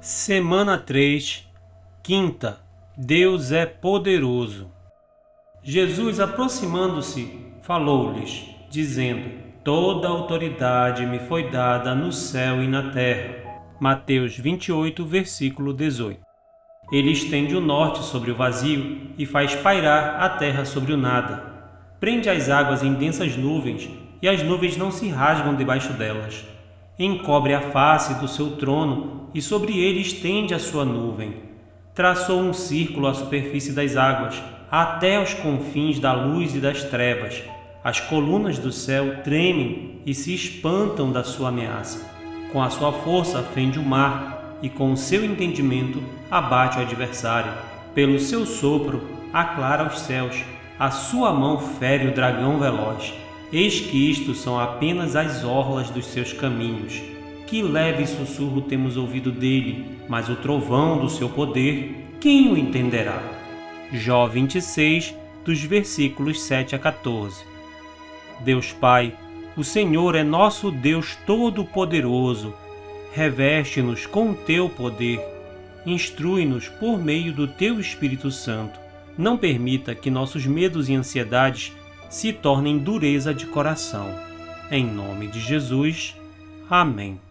Semana 3, quinta. Deus é poderoso. Jesus, aproximando-se, falou-lhes, dizendo: Toda autoridade me foi dada no céu e na terra. Mateus 28, versículo 18. Ele estende o norte sobre o vazio e faz pairar a terra sobre o nada. Prende as águas em densas nuvens e as nuvens não se rasgam debaixo delas encobre a face do seu trono e sobre ele estende a sua nuvem. Traçou um círculo à superfície das águas, até os confins da luz e das trevas. As colunas do céu tremem e se espantam da sua ameaça. Com a sua força fende o mar e com o seu entendimento abate o adversário. Pelo seu sopro aclara os céus. A sua mão fere o dragão veloz. Eis que isto são apenas as orlas dos seus caminhos. Que leve sussurro temos ouvido dele, mas o trovão do seu poder, quem o entenderá? Jó 26, dos versículos 7 a 14. Deus Pai, o Senhor é nosso Deus Todo-Poderoso. Reveste-nos com o teu poder. Instrui-nos por meio do teu Espírito Santo. Não permita que nossos medos e ansiedades se tornem dureza de coração. Em nome de Jesus. Amém.